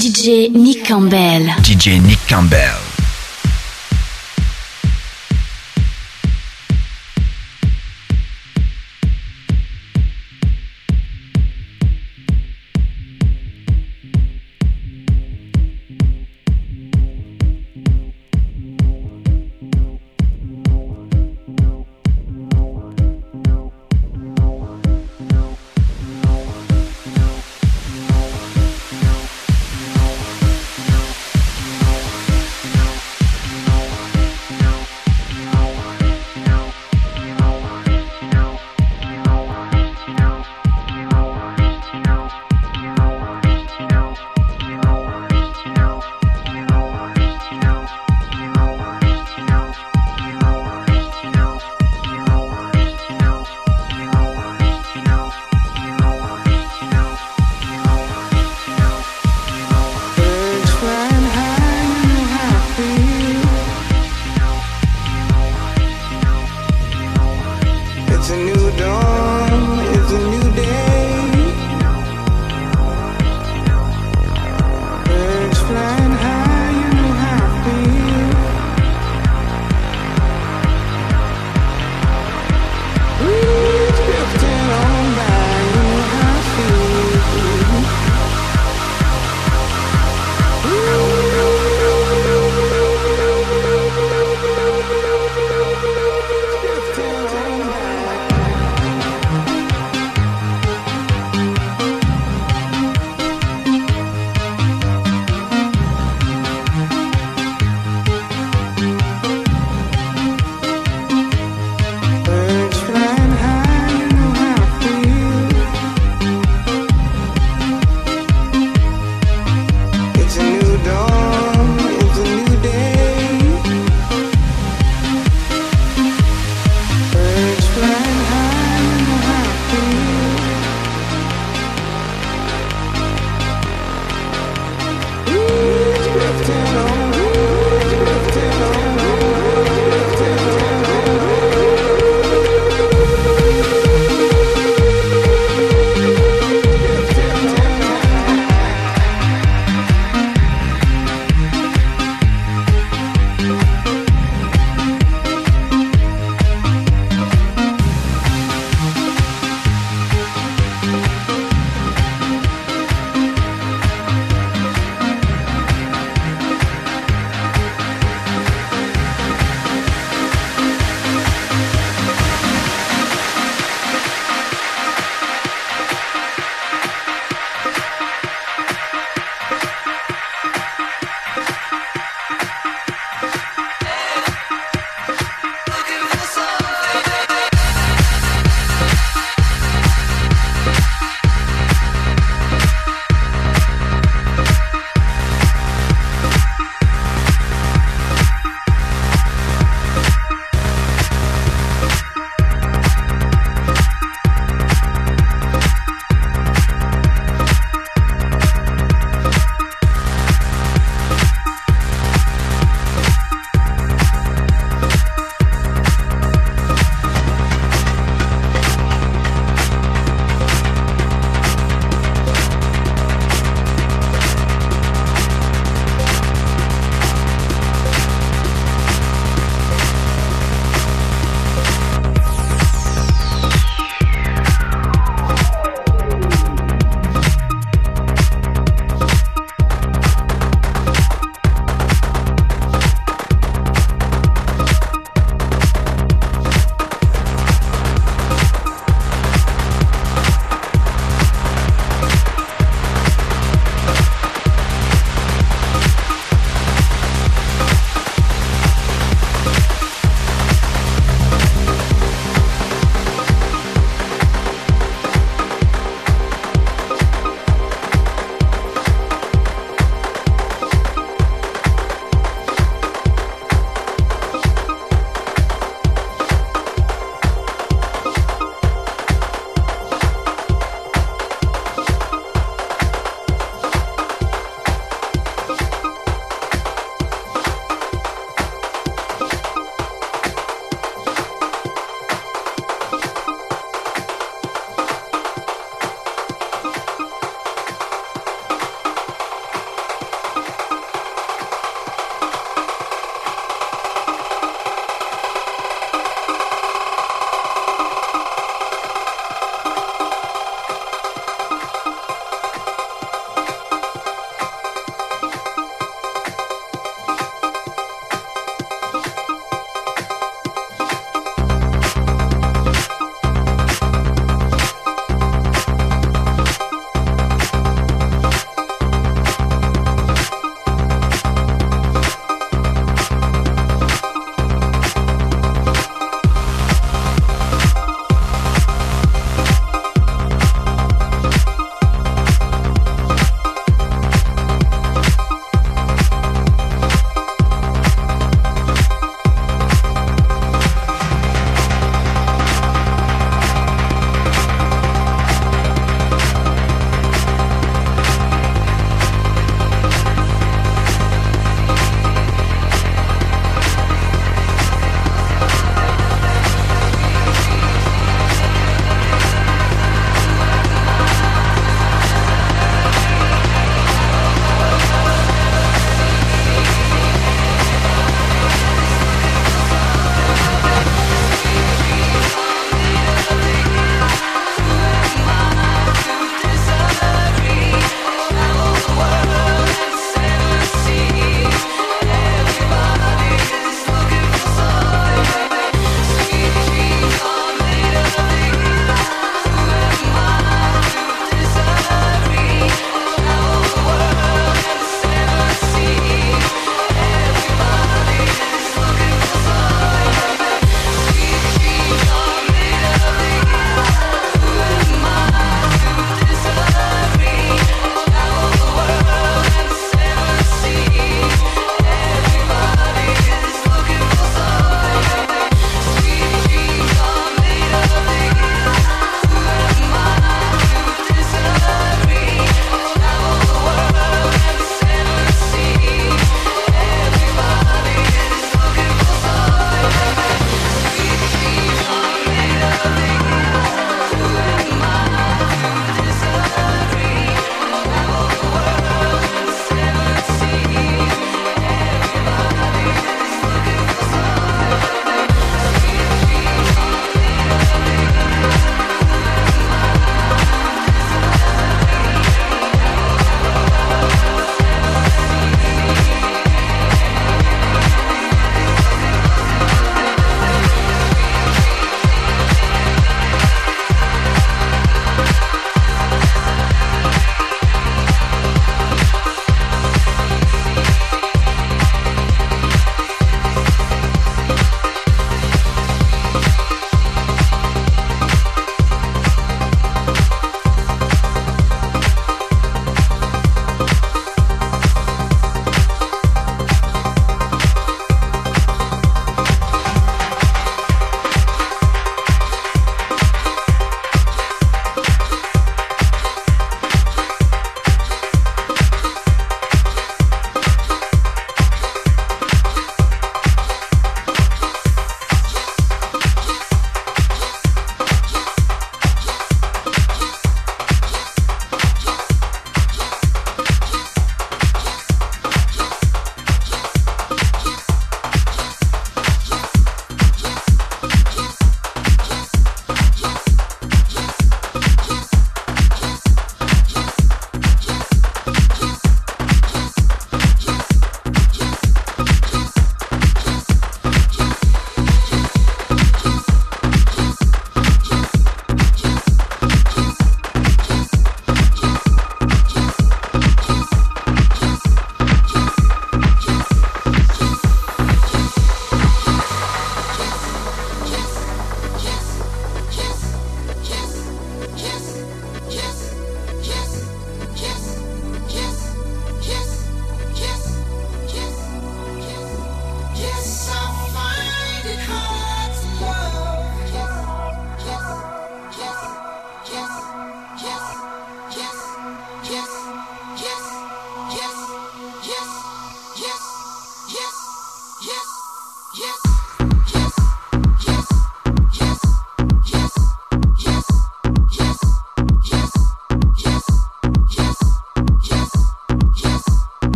DJ Nick Campbell. DJ Nick Campbell.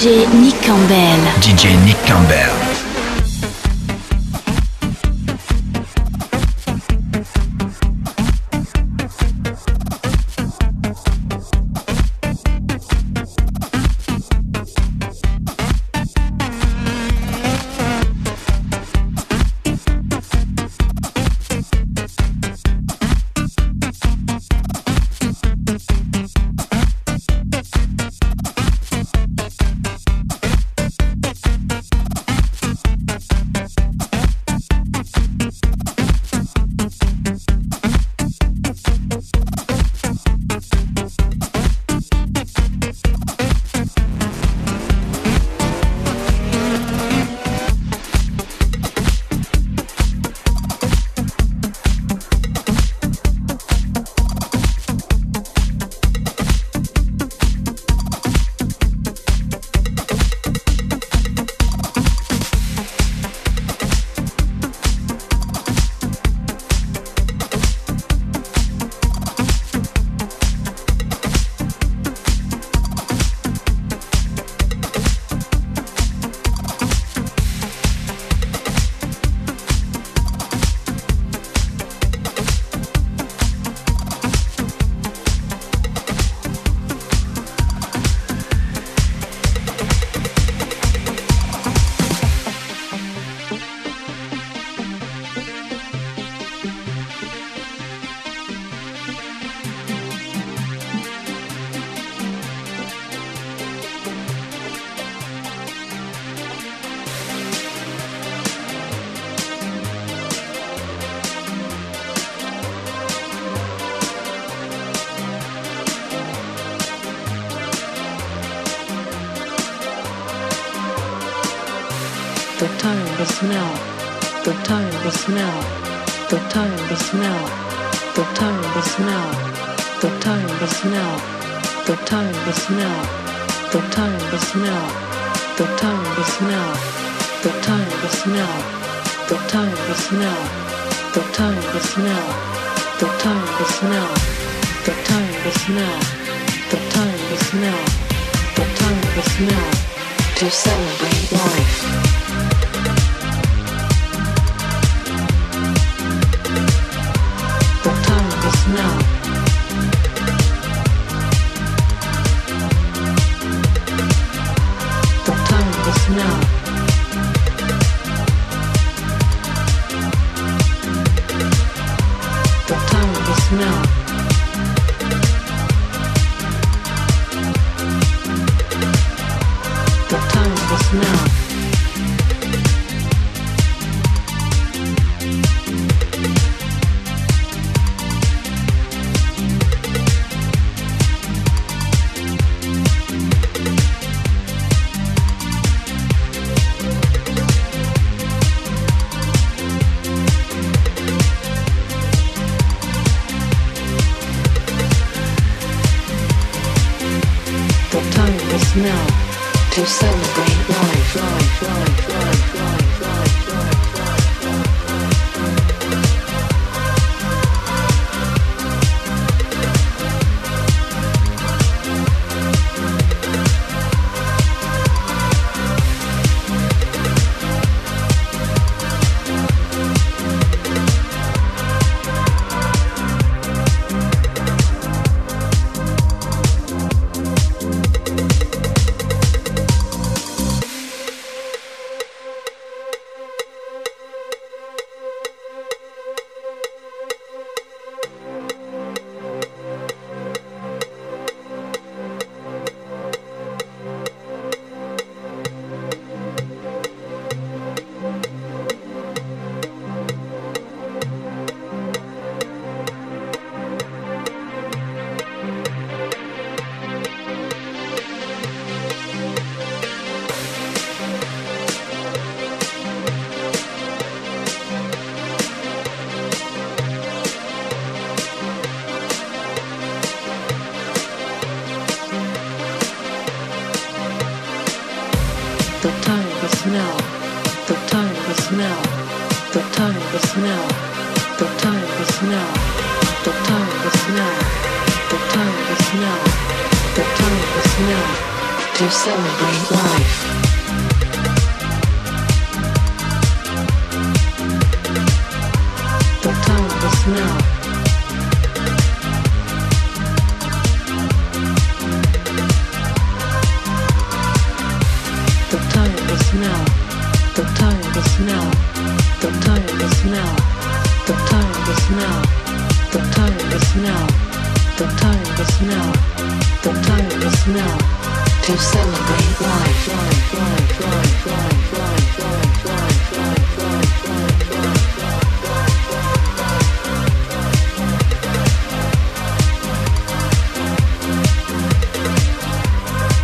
DJ Nick Campbell. DJ Nick Campbell. The terrible smell, the terrible smell, the terrible smell, the terrible smell, the terrible smell, the terrible smell, the terrible smell, the terrible smell, the terrible smell, the terrible smell, the terrible smell, the terrible smell, the terrible smell, the terrible smell, the terrible smell, to celebrate life.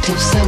to say.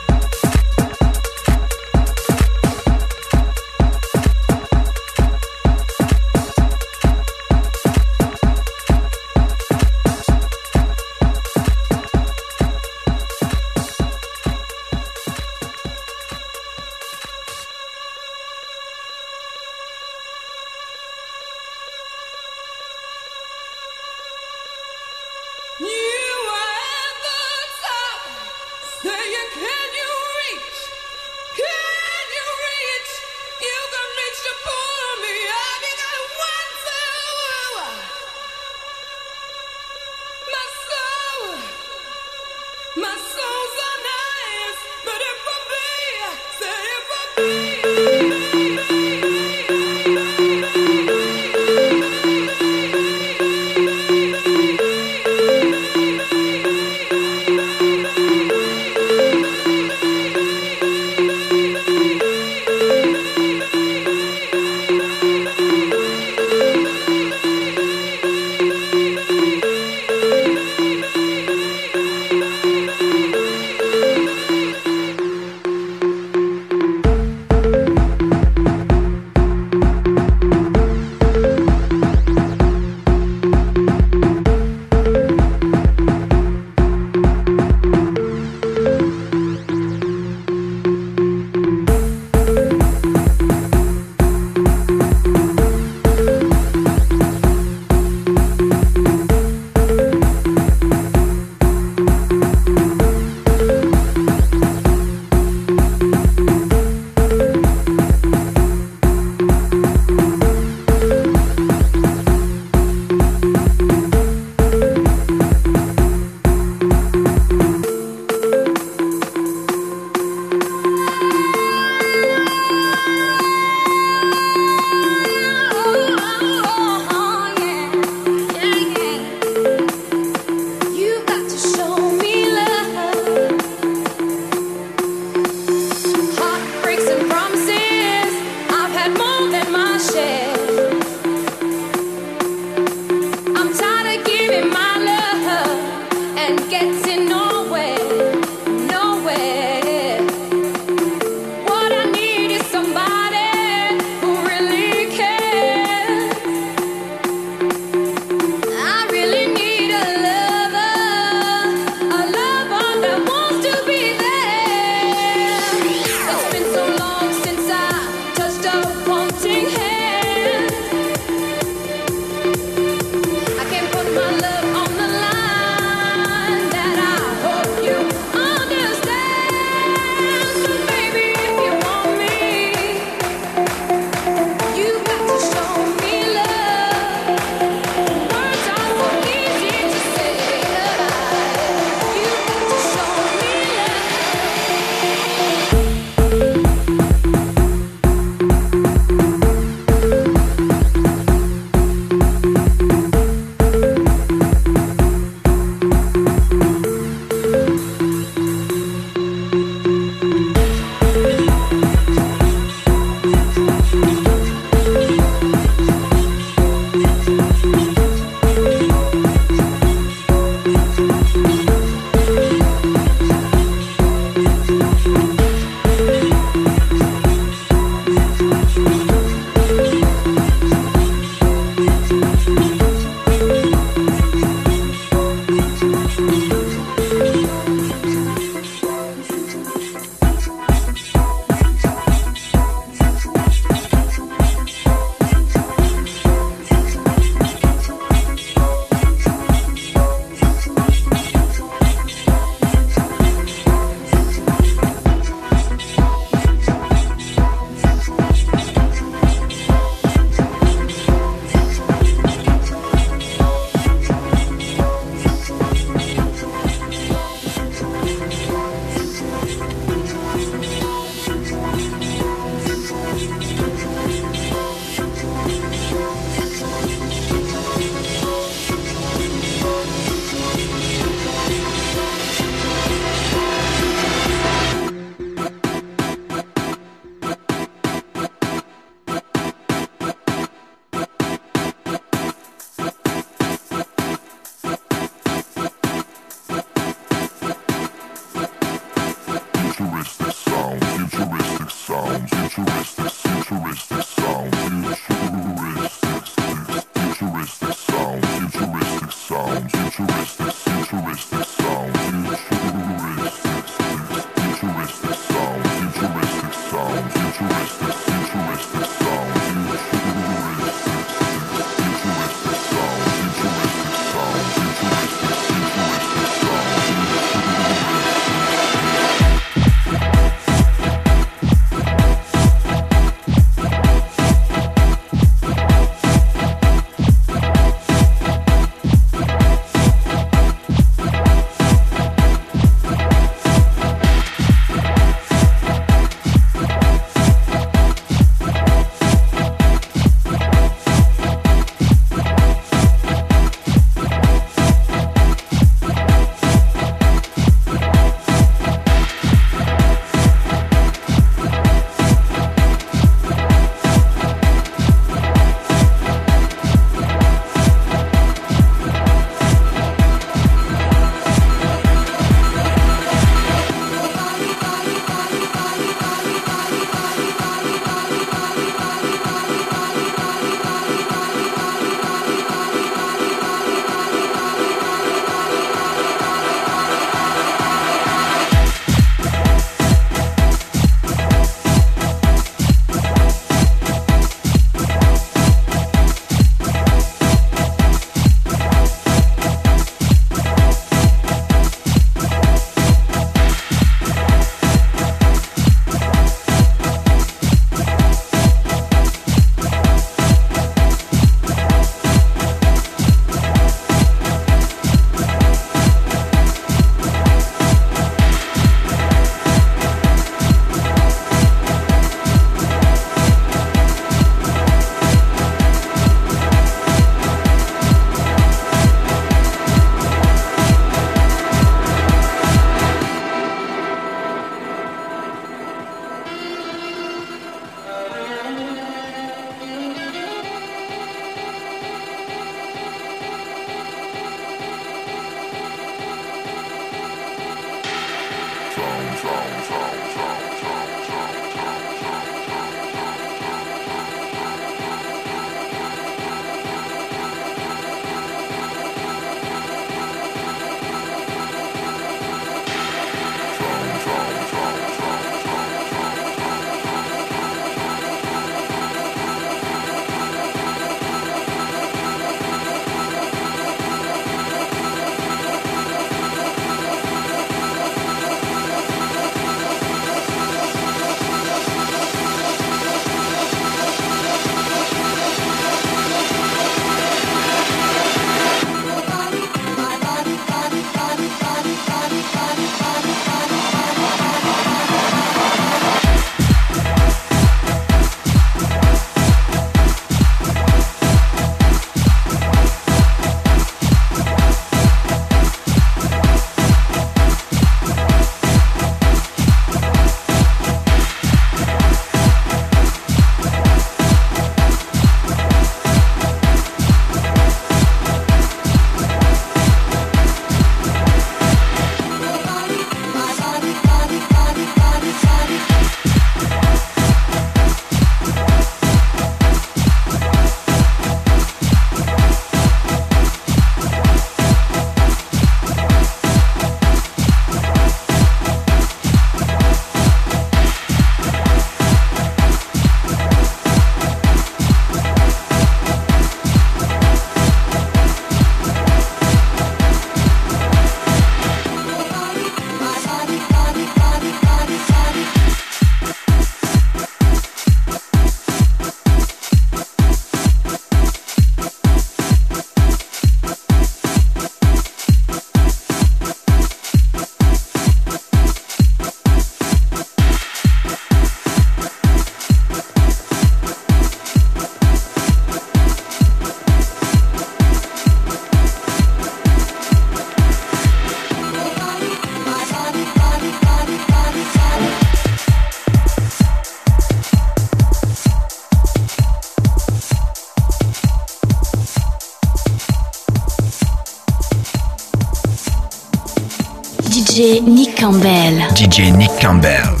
Nick Campbell. DJ Nick Campbell.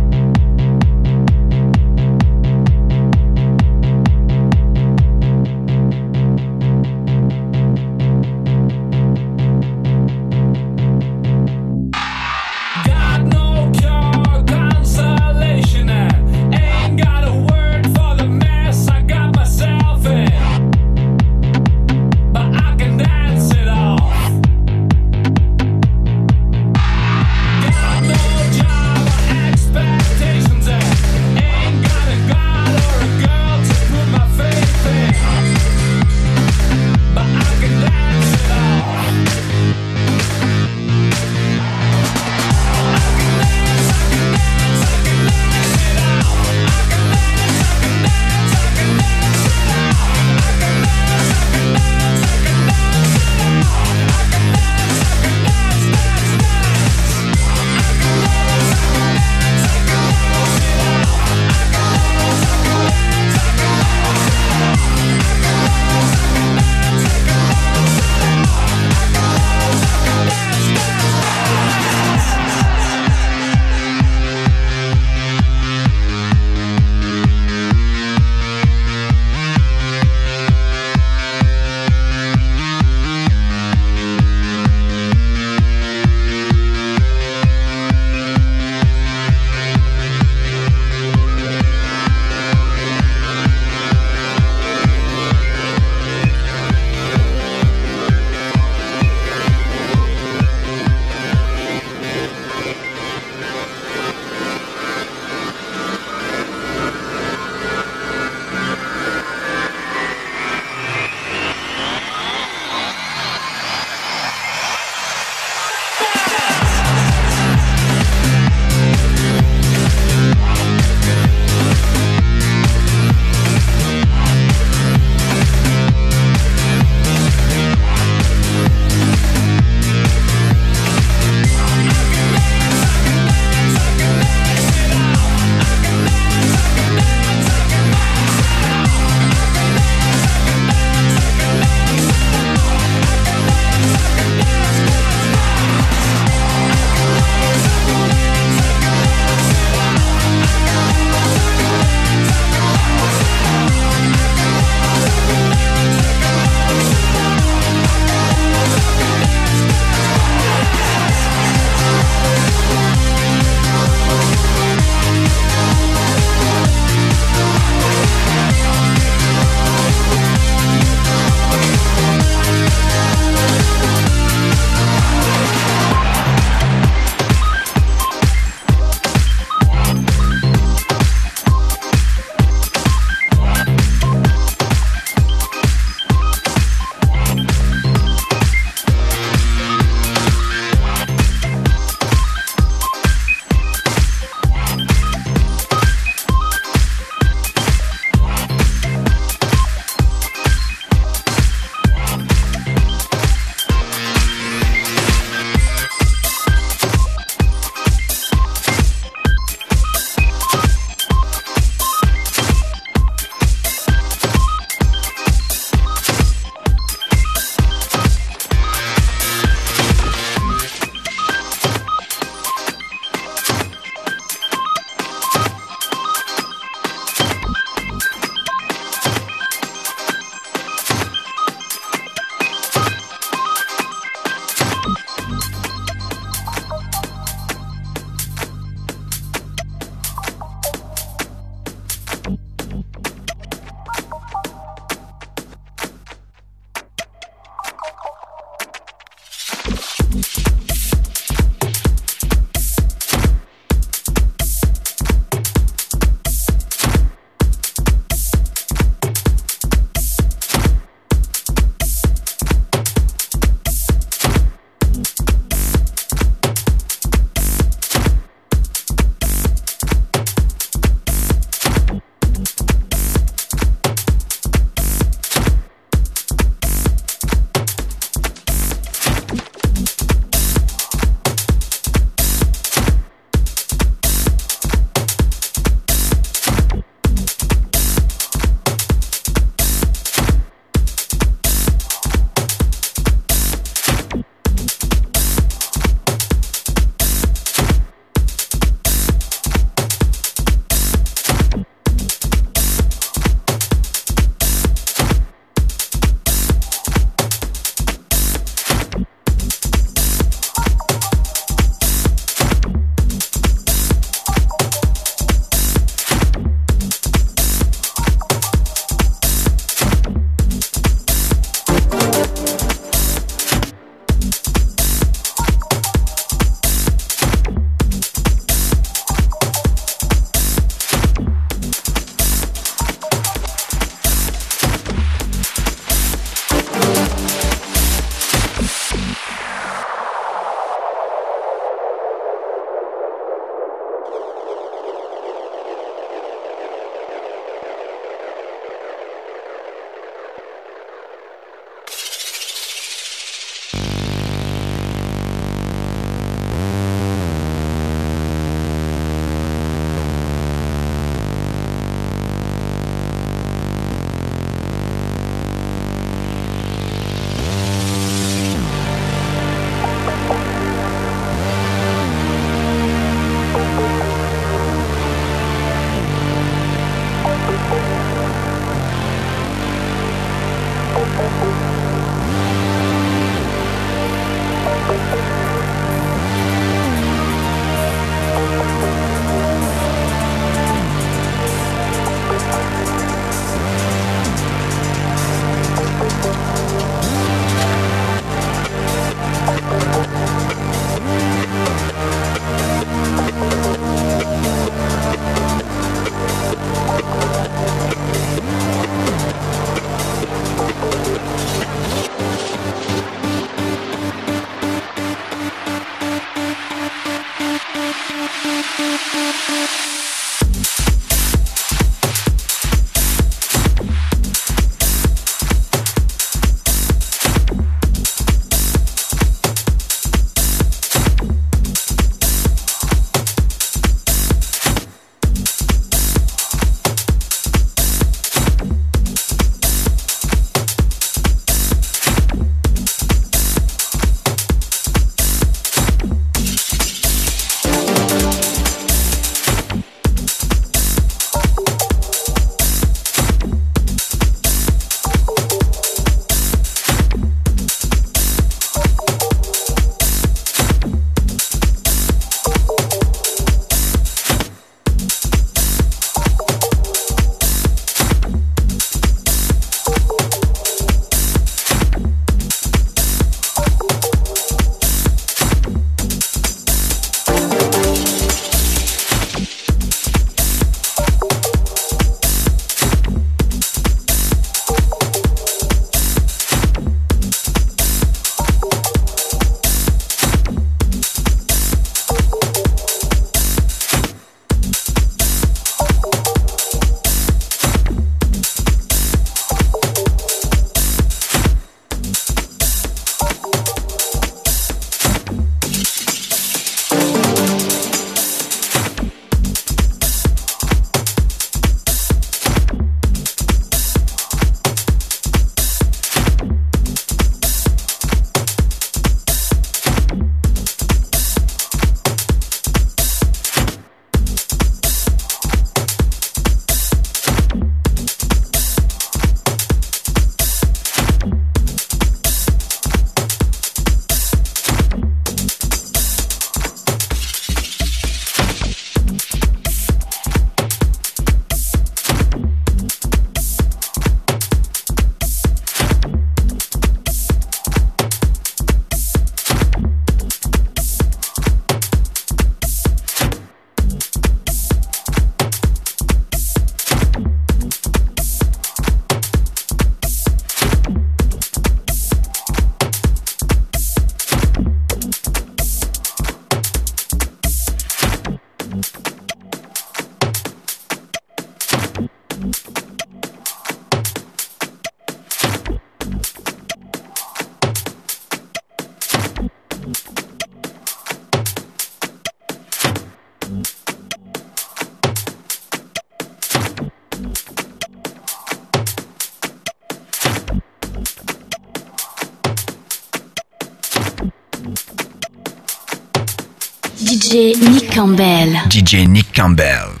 DJ Nick Campbell.